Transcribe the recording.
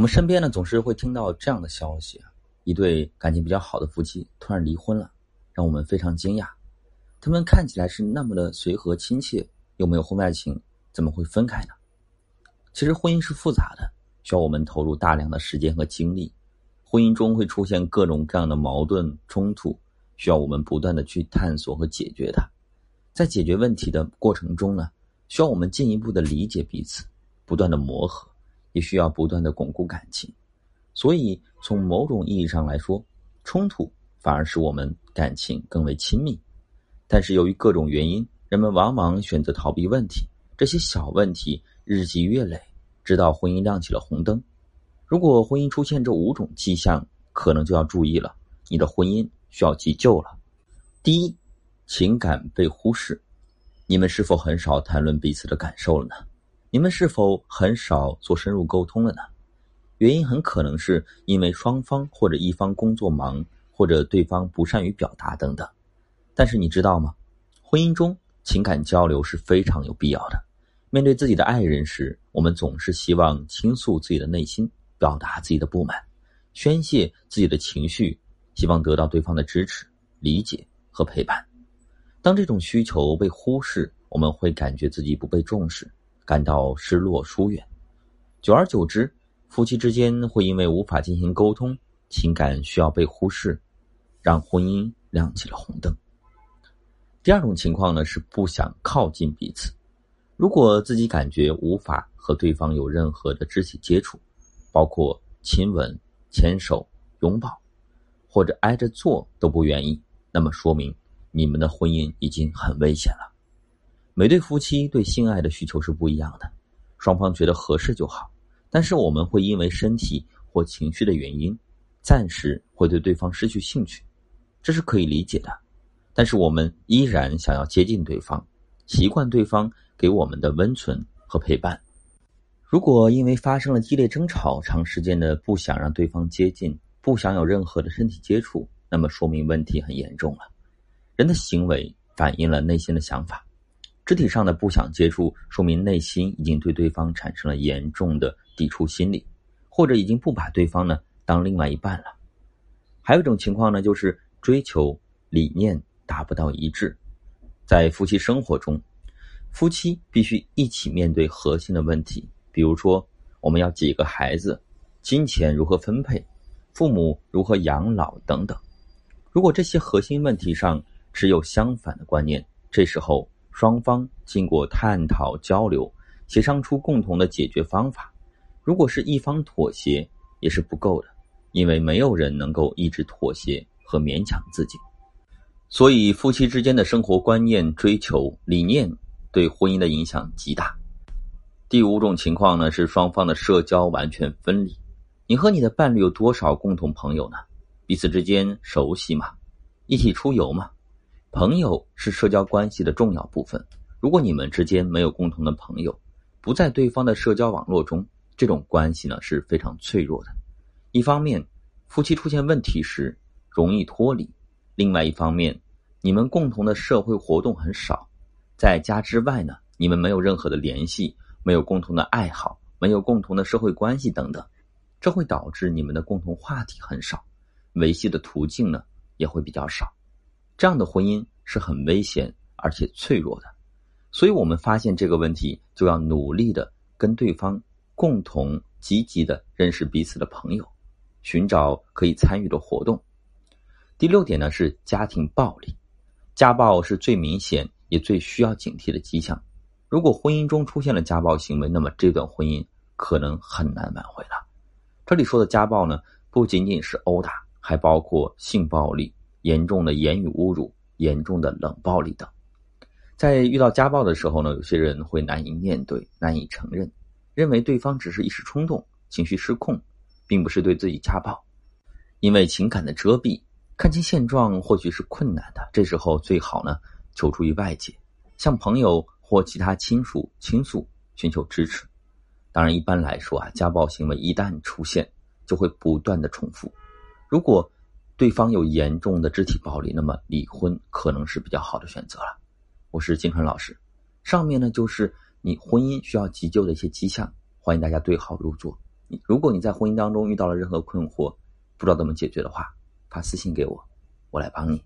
我们身边呢总是会听到这样的消息，一对感情比较好的夫妻突然离婚了，让我们非常惊讶。他们看起来是那么的随和亲切，又没有婚外情，怎么会分开呢？其实婚姻是复杂的，需要我们投入大量的时间和精力。婚姻中会出现各种各样的矛盾冲突，需要我们不断的去探索和解决它。在解决问题的过程中呢，需要我们进一步的理解彼此，不断的磨合。也需要不断的巩固感情，所以从某种意义上来说，冲突反而使我们感情更为亲密。但是由于各种原因，人们往往选择逃避问题，这些小问题日积月累，直到婚姻亮起了红灯。如果婚姻出现这五种迹象，可能就要注意了，你的婚姻需要急救了。第一，情感被忽视，你们是否很少谈论彼此的感受了呢？你们是否很少做深入沟通了呢？原因很可能是因为双方或者一方工作忙，或者对方不善于表达等等。但是你知道吗？婚姻中情感交流是非常有必要的。面对自己的爱人时，我们总是希望倾诉自己的内心，表达自己的不满，宣泄自己的情绪，希望得到对方的支持、理解和陪伴。当这种需求被忽视，我们会感觉自己不被重视。感到失落疏远，久而久之，夫妻之间会因为无法进行沟通，情感需要被忽视，让婚姻亮起了红灯。第二种情况呢是不想靠近彼此，如果自己感觉无法和对方有任何的肢体接触，包括亲吻、牵手、拥抱，或者挨着坐都不愿意，那么说明你们的婚姻已经很危险了。每对夫妻对性爱的需求是不一样的，双方觉得合适就好。但是我们会因为身体或情绪的原因，暂时会对对方失去兴趣，这是可以理解的。但是我们依然想要接近对方，习惯对方给我们的温存和陪伴。如果因为发生了激烈争吵，长时间的不想让对方接近，不想有任何的身体接触，那么说明问题很严重了。人的行为反映了内心的想法。肢体上的不想接触，说明内心已经对对方产生了严重的抵触心理，或者已经不把对方呢当另外一半了。还有一种情况呢，就是追求理念达不到一致。在夫妻生活中，夫妻必须一起面对核心的问题，比如说我们要几个孩子，金钱如何分配，父母如何养老等等。如果这些核心问题上持有相反的观念，这时候。双方经过探讨交流，协商出共同的解决方法。如果是一方妥协，也是不够的，因为没有人能够一直妥协和勉强自己。所以，夫妻之间的生活观念、追求理念对婚姻的影响极大。第五种情况呢，是双方的社交完全分离。你和你的伴侣有多少共同朋友呢？彼此之间熟悉吗？一起出游吗？朋友是社交关系的重要部分。如果你们之间没有共同的朋友，不在对方的社交网络中，这种关系呢是非常脆弱的。一方面，夫妻出现问题时容易脱离；另外一方面，你们共同的社会活动很少，在家之外呢，你们没有任何的联系，没有共同的爱好，没有共同的社会关系等等，这会导致你们的共同话题很少，维系的途径呢也会比较少。这样的婚姻是很危险而且脆弱的，所以我们发现这个问题，就要努力的跟对方共同积极的认识彼此的朋友，寻找可以参与的活动。第六点呢是家庭暴力，家暴是最明显也最需要警惕的迹象。如果婚姻中出现了家暴行为，那么这段婚姻可能很难挽回了。这里说的家暴呢，不仅仅是殴打，还包括性暴力。严重的言语侮辱、严重的冷暴力等，在遇到家暴的时候呢，有些人会难以面对、难以承认，认为对方只是一时冲动、情绪失控，并不是对自己家暴。因为情感的遮蔽，看清现状或许是困难的。这时候最好呢，求助于外界，向朋友或其他亲属倾诉，寻求支持。当然，一般来说啊，家暴行为一旦出现，就会不断的重复。如果对方有严重的肢体暴力，那么离婚可能是比较好的选择了。我是金川老师，上面呢就是你婚姻需要急救的一些迹象，欢迎大家对号入座。如果你在婚姻当中遇到了任何困惑，不知道怎么解决的话，发私信给我，我来帮你。